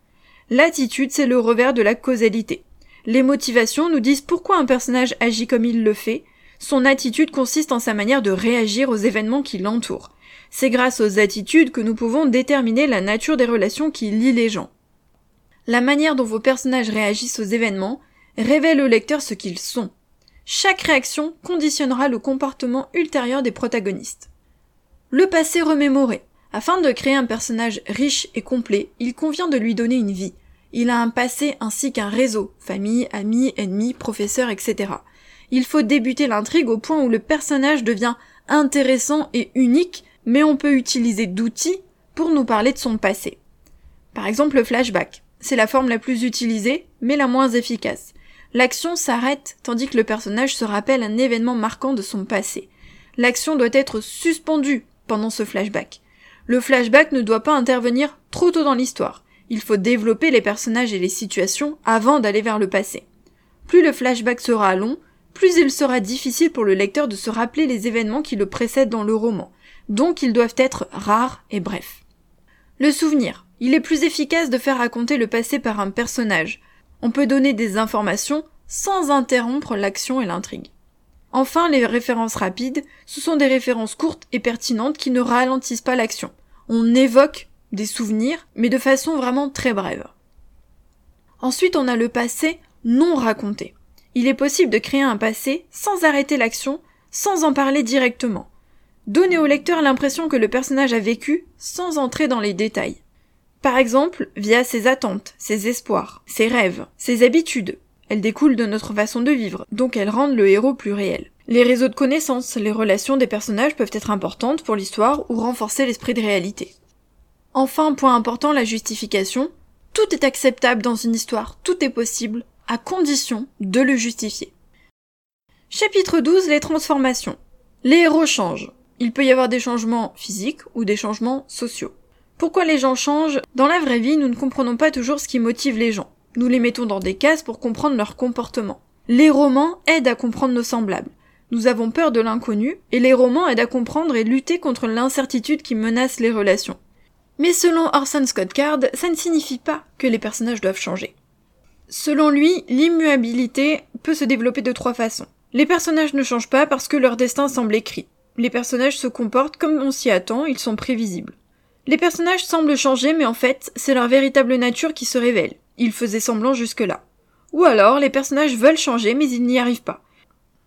L'attitude, c'est le revers de la causalité. Les motivations nous disent pourquoi un personnage agit comme il le fait. Son attitude consiste en sa manière de réagir aux événements qui l'entourent. C'est grâce aux attitudes que nous pouvons déterminer la nature des relations qui lient les gens. La manière dont vos personnages réagissent aux événements révèle au lecteur ce qu'ils sont. Chaque réaction conditionnera le comportement ultérieur des protagonistes. Le passé remémoré. Afin de créer un personnage riche et complet, il convient de lui donner une vie. Il a un passé ainsi qu'un réseau, famille, amis, ennemis, professeurs, etc. Il faut débuter l'intrigue au point où le personnage devient intéressant et unique, mais on peut utiliser d'outils pour nous parler de son passé. Par exemple le flashback. C'est la forme la plus utilisée, mais la moins efficace. L'action s'arrête tandis que le personnage se rappelle un événement marquant de son passé. L'action doit être suspendue pendant ce flashback. Le flashback ne doit pas intervenir trop tôt dans l'histoire. Il faut développer les personnages et les situations avant d'aller vers le passé. Plus le flashback sera long, plus il sera difficile pour le lecteur de se rappeler les événements qui le précèdent dans le roman, donc ils doivent être rares et brefs. Le souvenir. Il est plus efficace de faire raconter le passé par un personnage. On peut donner des informations sans interrompre l'action et l'intrigue. Enfin, les références rapides, ce sont des références courtes et pertinentes qui ne ralentissent pas l'action. On évoque des souvenirs, mais de façon vraiment très brève. Ensuite, on a le passé non raconté. Il est possible de créer un passé sans arrêter l'action, sans en parler directement. Donner au lecteur l'impression que le personnage a vécu sans entrer dans les détails. Par exemple, via ses attentes, ses espoirs, ses rêves, ses habitudes. Elles découlent de notre façon de vivre, donc elles rendent le héros plus réel. Les réseaux de connaissances, les relations des personnages peuvent être importantes pour l'histoire ou renforcer l'esprit de réalité. Enfin, point important, la justification. Tout est acceptable dans une histoire, tout est possible, à condition de le justifier. Chapitre 12, les transformations. Les héros changent. Il peut y avoir des changements physiques ou des changements sociaux. Pourquoi les gens changent Dans la vraie vie, nous ne comprenons pas toujours ce qui motive les gens. Nous les mettons dans des cases pour comprendre leur comportement. Les romans aident à comprendre nos semblables. Nous avons peur de l'inconnu, et les romans aident à comprendre et lutter contre l'incertitude qui menace les relations. Mais selon Orson Scott Card, ça ne signifie pas que les personnages doivent changer. Selon lui, l'immuabilité peut se développer de trois façons. Les personnages ne changent pas parce que leur destin semble écrit. les personnages se comportent comme on s'y attend, ils sont prévisibles. Les personnages semblent changer, mais en fait, c'est leur véritable nature qui se révèle. Ils faisaient semblant jusque-là. Ou alors, les personnages veulent changer, mais ils n'y arrivent pas.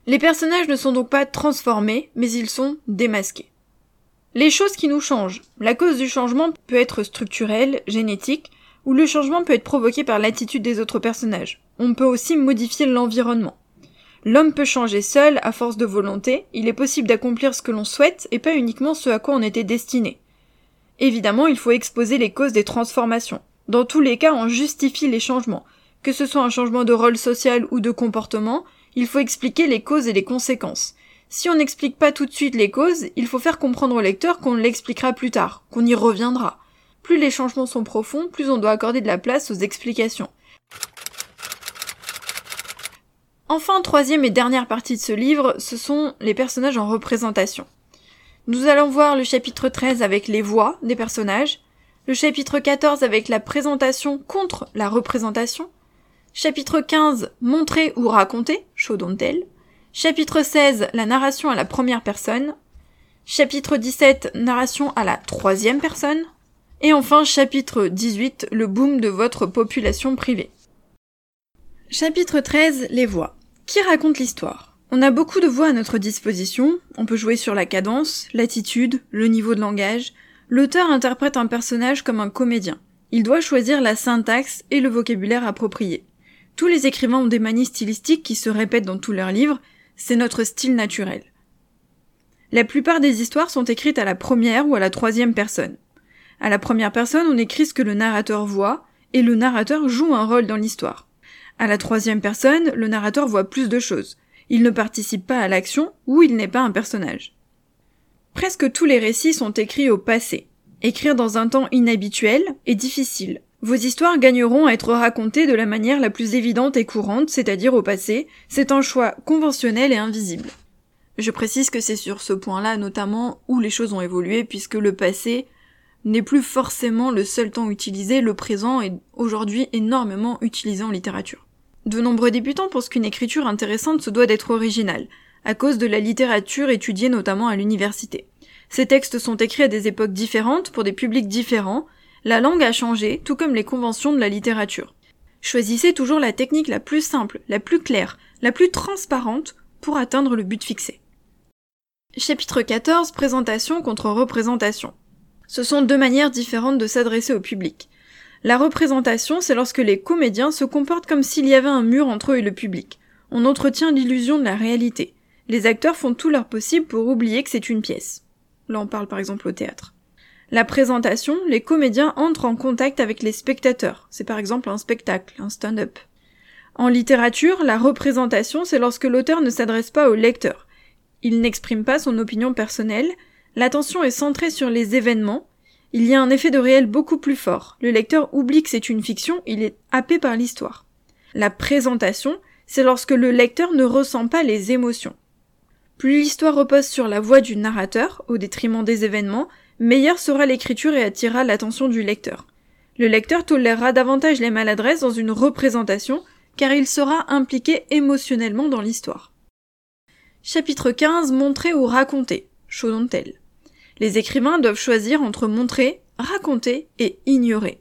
Les personnages ne sont donc pas transformés, mais ils sont démasqués. Les choses qui nous changent. La cause du changement peut être structurelle, génétique, ou le changement peut être provoqué par l'attitude des autres personnages. On peut aussi modifier l'environnement. L'homme peut changer seul à force de volonté, il est possible d'accomplir ce que l'on souhaite et pas uniquement ce à quoi on était destiné. Évidemment, il faut exposer les causes des transformations. Dans tous les cas, on justifie les changements. Que ce soit un changement de rôle social ou de comportement, il faut expliquer les causes et les conséquences. Si on n'explique pas tout de suite les causes, il faut faire comprendre au lecteur qu'on l'expliquera plus tard, qu'on y reviendra. Plus les changements sont profonds, plus on doit accorder de la place aux explications. Enfin, troisième et dernière partie de ce livre, ce sont les personnages en représentation. Nous allons voir le chapitre 13 avec les voix des personnages, le chapitre 14 avec la présentation contre la représentation, Chapitre 15, montrer ou raconter, show don't tell. Chapitre 16, la narration à la première personne. Chapitre 17, narration à la troisième personne. Et enfin, chapitre 18, le boom de votre population privée. Chapitre 13, les voix. Qui raconte l'histoire? On a beaucoup de voix à notre disposition, on peut jouer sur la cadence, l'attitude, le niveau de langage. L'auteur interprète un personnage comme un comédien. Il doit choisir la syntaxe et le vocabulaire approprié. Tous les écrivains ont des manies stylistiques qui se répètent dans tous leurs livres, c'est notre style naturel. La plupart des histoires sont écrites à la première ou à la troisième personne. À la première personne, on écrit ce que le narrateur voit, et le narrateur joue un rôle dans l'histoire. À la troisième personne, le narrateur voit plus de choses. Il ne participe pas à l'action ou il n'est pas un personnage. Presque tous les récits sont écrits au passé. Écrire dans un temps inhabituel est difficile. Vos histoires gagneront à être racontées de la manière la plus évidente et courante, c'est-à-dire au passé. C'est un choix conventionnel et invisible. Je précise que c'est sur ce point-là notamment où les choses ont évolué, puisque le passé n'est plus forcément le seul temps utilisé, le présent est aujourd'hui énormément utilisé en littérature. De nombreux débutants pensent qu'une écriture intéressante se doit d'être originale, à cause de la littérature étudiée notamment à l'université. Ces textes sont écrits à des époques différentes, pour des publics différents, la langue a changé, tout comme les conventions de la littérature. Choisissez toujours la technique la plus simple, la plus claire, la plus transparente pour atteindre le but fixé. Chapitre 14 Présentation contre représentation. Ce sont deux manières différentes de s'adresser au public. La représentation, c'est lorsque les comédiens se comportent comme s'il y avait un mur entre eux et le public. On entretient l'illusion de la réalité. Les acteurs font tout leur possible pour oublier que c'est une pièce. Là, on parle par exemple au théâtre. La présentation, les comédiens entrent en contact avec les spectateurs. C'est par exemple un spectacle, un stand-up. En littérature, la représentation, c'est lorsque l'auteur ne s'adresse pas au lecteur. Il n'exprime pas son opinion personnelle, l'attention est centrée sur les événements, il y a un effet de réel beaucoup plus fort. Le lecteur oublie que c'est une fiction, il est happé par l'histoire. La présentation, c'est lorsque le lecteur ne ressent pas les émotions. Plus l'histoire repose sur la voix du narrateur, au détriment des événements, meilleure sera l'écriture et attirera l'attention du lecteur. Le lecteur tolérera davantage les maladresses dans une représentation, car il sera impliqué émotionnellement dans l'histoire. Chapitre 15 Montrer ou raconter. Les écrivains doivent choisir entre montrer, raconter et ignorer.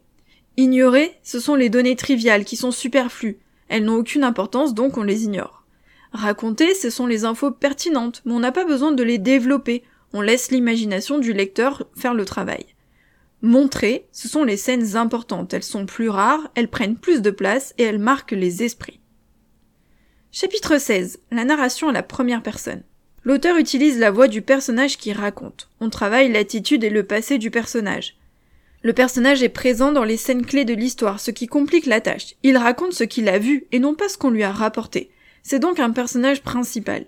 Ignorer, ce sont les données triviales qui sont superflues. Elles n'ont aucune importance donc on les ignore. Raconter, ce sont les infos pertinentes, mais on n'a pas besoin de les développer, on laisse l'imagination du lecteur faire le travail. Montrer, ce sont les scènes importantes, elles sont plus rares, elles prennent plus de place et elles marquent les esprits. Chapitre 16. La narration à la première personne. L'auteur utilise la voix du personnage qui raconte. On travaille l'attitude et le passé du personnage. Le personnage est présent dans les scènes clés de l'histoire, ce qui complique la tâche. Il raconte ce qu'il a vu et non pas ce qu'on lui a rapporté. C'est donc un personnage principal.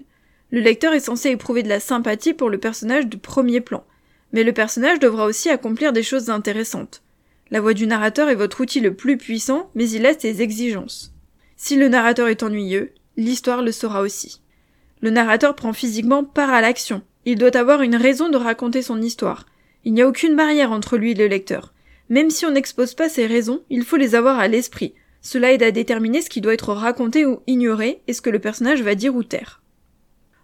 Le lecteur est censé éprouver de la sympathie pour le personnage de premier plan, mais le personnage devra aussi accomplir des choses intéressantes. La voix du narrateur est votre outil le plus puissant, mais il a ses exigences. Si le narrateur est ennuyeux, l'histoire le sera aussi. Le narrateur prend physiquement part à l'action. Il doit avoir une raison de raconter son histoire. Il n'y a aucune barrière entre lui et le lecteur. Même si on n'expose pas ses raisons, il faut les avoir à l'esprit. Cela aide à déterminer ce qui doit être raconté ou ignoré et ce que le personnage va dire ou taire.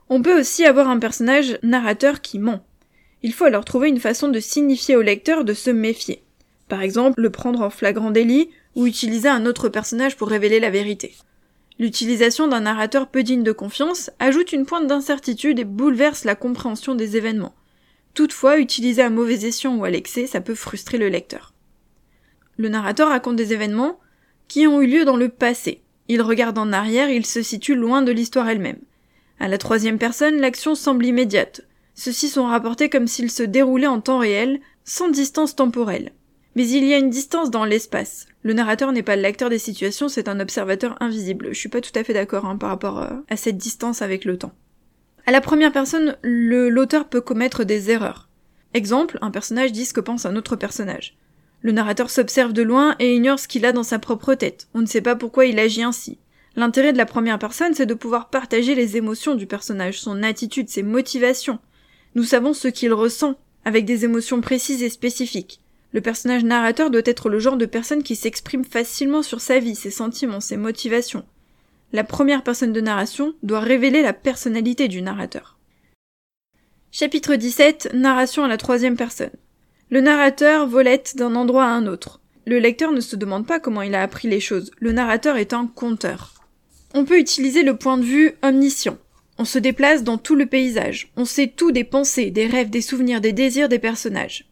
On peut aussi avoir un personnage narrateur qui ment. Il faut alors trouver une façon de signifier au lecteur de se méfier. Par exemple, le prendre en flagrant délit ou utiliser un autre personnage pour révéler la vérité. L'utilisation d'un narrateur peu digne de confiance ajoute une pointe d'incertitude et bouleverse la compréhension des événements. Toutefois, utiliser à mauvais escient ou à l'excès, ça peut frustrer le lecteur. Le narrateur raconte des événements qui ont eu lieu dans le passé. Il regarde en arrière, il se situe loin de l'histoire elle-même. À la troisième personne, l'action semble immédiate. Ceux-ci sont rapportés comme s'ils se déroulaient en temps réel, sans distance temporelle. Mais il y a une distance dans l'espace. Le narrateur n'est pas le lecteur des situations, c'est un observateur invisible. Je suis pas tout à fait d'accord hein, par rapport euh, à cette distance avec le temps. À la première personne, l'auteur peut commettre des erreurs. Exemple, un personnage dit ce que pense un autre personnage. Le narrateur s'observe de loin et ignore ce qu'il a dans sa propre tête. On ne sait pas pourquoi il agit ainsi. L'intérêt de la première personne, c'est de pouvoir partager les émotions du personnage, son attitude, ses motivations. Nous savons ce qu'il ressent, avec des émotions précises et spécifiques. Le personnage narrateur doit être le genre de personne qui s'exprime facilement sur sa vie, ses sentiments, ses motivations la première personne de narration doit révéler la personnalité du narrateur. Chapitre 17 Narration à la troisième personne. Le narrateur volette d'un endroit à un autre. Le lecteur ne se demande pas comment il a appris les choses. Le narrateur est un conteur. On peut utiliser le point de vue omniscient. On se déplace dans tout le paysage. On sait tout des pensées, des rêves, des souvenirs, des désirs des personnages.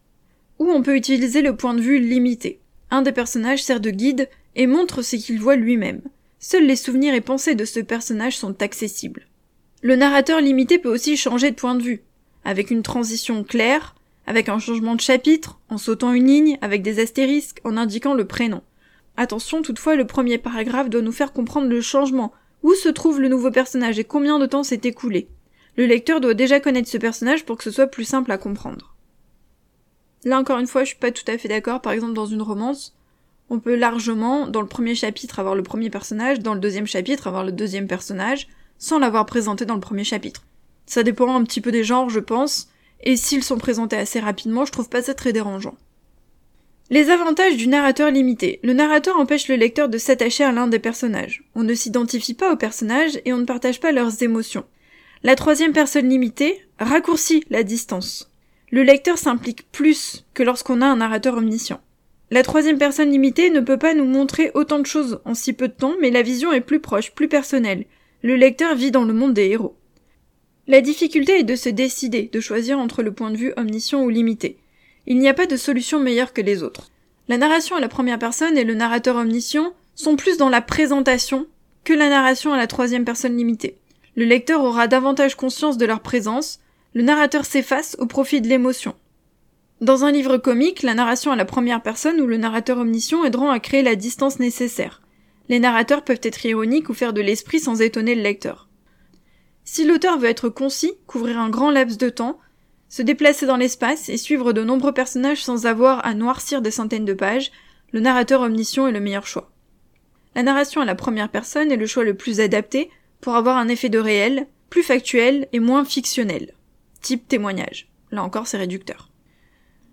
Ou on peut utiliser le point de vue limité. Un des personnages sert de guide et montre ce qu'il voit lui-même. Seuls les souvenirs et pensées de ce personnage sont accessibles. Le narrateur limité peut aussi changer de point de vue, avec une transition claire, avec un changement de chapitre, en sautant une ligne, avec des astérisques, en indiquant le prénom. Attention toutefois, le premier paragraphe doit nous faire comprendre le changement, où se trouve le nouveau personnage et combien de temps s'est écoulé? Le lecteur doit déjà connaître ce personnage pour que ce soit plus simple à comprendre. Là encore une fois, je suis pas tout à fait d'accord, par exemple dans une romance, on peut largement, dans le premier chapitre, avoir le premier personnage, dans le deuxième chapitre, avoir le deuxième personnage, sans l'avoir présenté dans le premier chapitre. Ça dépend un petit peu des genres, je pense, et s'ils sont présentés assez rapidement, je trouve pas ça très dérangeant. Les avantages du narrateur limité. Le narrateur empêche le lecteur de s'attacher à l'un des personnages. On ne s'identifie pas aux personnages et on ne partage pas leurs émotions. La troisième personne limitée raccourcit la distance. Le lecteur s'implique plus que lorsqu'on a un narrateur omniscient. La troisième personne limitée ne peut pas nous montrer autant de choses en si peu de temps, mais la vision est plus proche, plus personnelle. Le lecteur vit dans le monde des héros. La difficulté est de se décider, de choisir entre le point de vue omniscient ou limité. Il n'y a pas de solution meilleure que les autres. La narration à la première personne et le narrateur omniscient sont plus dans la présentation que la narration à la troisième personne limitée. Le lecteur aura davantage conscience de leur présence, le narrateur s'efface au profit de l'émotion. Dans un livre comique, la narration à la première personne ou le narrateur omniscient aideront à créer la distance nécessaire. Les narrateurs peuvent être ironiques ou faire de l'esprit sans étonner le lecteur. Si l'auteur veut être concis, couvrir un grand laps de temps, se déplacer dans l'espace et suivre de nombreux personnages sans avoir à noircir des centaines de pages, le narrateur omniscient est le meilleur choix. La narration à la première personne est le choix le plus adapté pour avoir un effet de réel, plus factuel et moins fictionnel. Type témoignage. Là encore, c'est réducteur.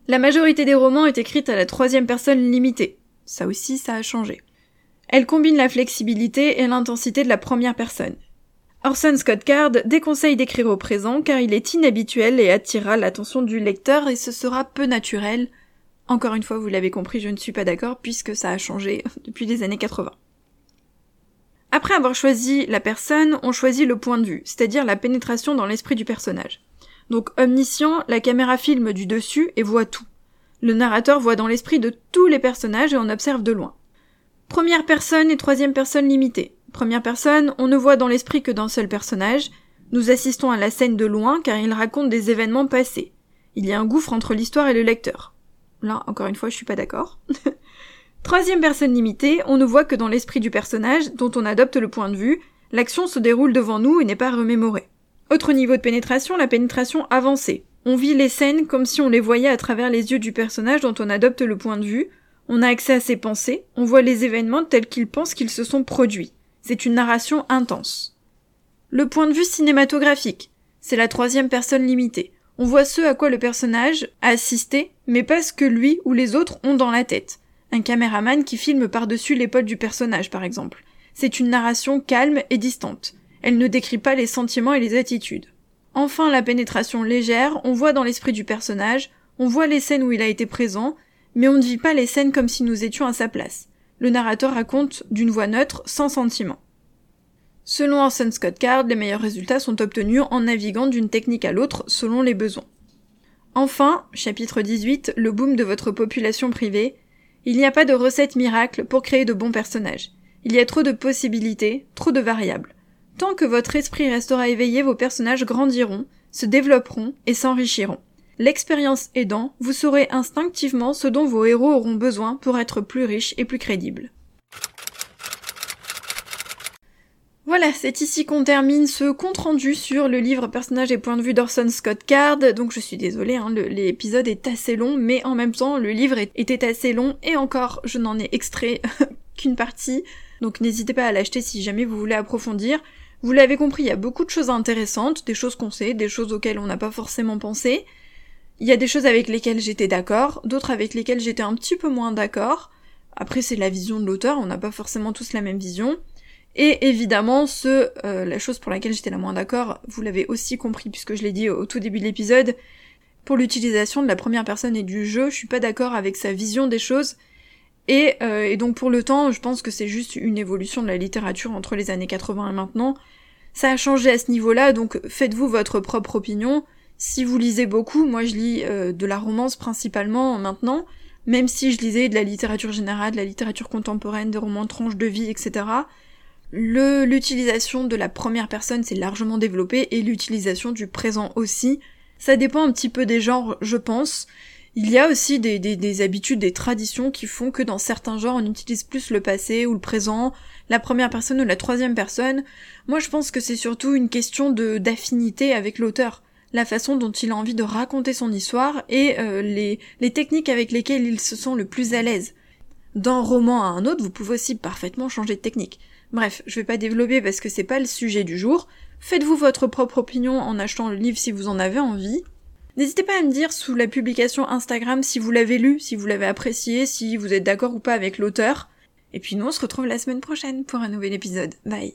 La majorité des romans est écrite à la troisième personne limitée. Ça aussi, ça a changé. Elle combine la flexibilité et l'intensité de la première personne. Orson Scott Card déconseille d'écrire au présent car il est inhabituel et attirera l'attention du lecteur et ce sera peu naturel. Encore une fois, vous l'avez compris, je ne suis pas d'accord puisque ça a changé depuis les années 80. Après avoir choisi la personne, on choisit le point de vue, c'est-à-dire la pénétration dans l'esprit du personnage. Donc omniscient, la caméra filme du dessus et voit tout. Le narrateur voit dans l'esprit de tous les personnages et on observe de loin. Première personne et troisième personne limitée. Première personne, on ne voit dans l'esprit que d'un seul personnage. Nous assistons à la scène de loin car il raconte des événements passés. Il y a un gouffre entre l'histoire et le lecteur. Là, encore une fois, je suis pas d'accord. Troisième personne limitée, on ne voit que dans l'esprit du personnage, dont on adopte le point de vue, l'action se déroule devant nous et n'est pas remémorée. Autre niveau de pénétration, la pénétration avancée. On vit les scènes comme si on les voyait à travers les yeux du personnage dont on adopte le point de vue, on a accès à ses pensées, on voit les événements tels qu'il pense qu'ils se sont produits. C'est une narration intense. Le point de vue cinématographique. C'est la troisième personne limitée. On voit ce à quoi le personnage a assisté, mais pas ce que lui ou les autres ont dans la tête. Un caméraman qui filme par-dessus l'épaule du personnage, par exemple. C'est une narration calme et distante. Elle ne décrit pas les sentiments et les attitudes. Enfin, la pénétration légère, on voit dans l'esprit du personnage, on voit les scènes où il a été présent, mais on ne vit pas les scènes comme si nous étions à sa place. Le narrateur raconte d'une voix neutre, sans sentiment. Selon Orson Scott Card, les meilleurs résultats sont obtenus en naviguant d'une technique à l'autre selon les besoins. Enfin, chapitre 18, le boom de votre population privée. Il n'y a pas de recette miracle pour créer de bons personnages. Il y a trop de possibilités, trop de variables. Tant que votre esprit restera éveillé, vos personnages grandiront, se développeront et s'enrichiront. L'expérience aidant, vous saurez instinctivement ce dont vos héros auront besoin pour être plus riches et plus crédibles. Voilà, c'est ici qu'on termine ce compte rendu sur le livre Personnages et points de vue d'Orson Scott Card. Donc je suis désolée, hein, l'épisode est assez long, mais en même temps le livre était assez long et encore je n'en ai extrait qu'une partie. Donc n'hésitez pas à l'acheter si jamais vous voulez approfondir. Vous l'avez compris, il y a beaucoup de choses intéressantes, des choses qu'on sait, des choses auxquelles on n'a pas forcément pensé. Il y a des choses avec lesquelles j'étais d'accord, d'autres avec lesquelles j'étais un petit peu moins d'accord. Après, c'est la vision de l'auteur, on n'a pas forcément tous la même vision. Et évidemment, ce, euh, la chose pour laquelle j'étais la moins d'accord, vous l'avez aussi compris puisque je l'ai dit au tout début de l'épisode, pour l'utilisation de la première personne et du jeu, je suis pas d'accord avec sa vision des choses. Et, euh, et, donc pour le temps, je pense que c'est juste une évolution de la littérature entre les années 80 et maintenant. Ça a changé à ce niveau-là, donc faites-vous votre propre opinion. Si vous lisez beaucoup, moi je lis euh, de la romance principalement maintenant, même si je lisais de la littérature générale, de la littérature contemporaine, des romans tranches de vie, etc. L'utilisation de la première personne s'est largement développée et l'utilisation du présent aussi. Ça dépend un petit peu des genres, je pense. Il y a aussi des, des, habitudes, des traditions qui font que dans certains genres on utilise plus le passé ou le présent, la première personne ou la troisième personne. Moi je pense que c'est surtout une question de d'affinité avec l'auteur, la façon dont il a envie de raconter son histoire et euh, les, les techniques avec lesquelles il se sent le plus à l'aise. D'un roman à un autre, vous pouvez aussi parfaitement changer de technique. Bref, je vais pas développer parce que c'est pas le sujet du jour. Faites-vous votre propre opinion en achetant le livre si vous en avez envie. N'hésitez pas à me dire sous la publication Instagram si vous l'avez lu, si vous l'avez apprécié, si vous êtes d'accord ou pas avec l'auteur. Et puis nous on se retrouve la semaine prochaine pour un nouvel épisode. Bye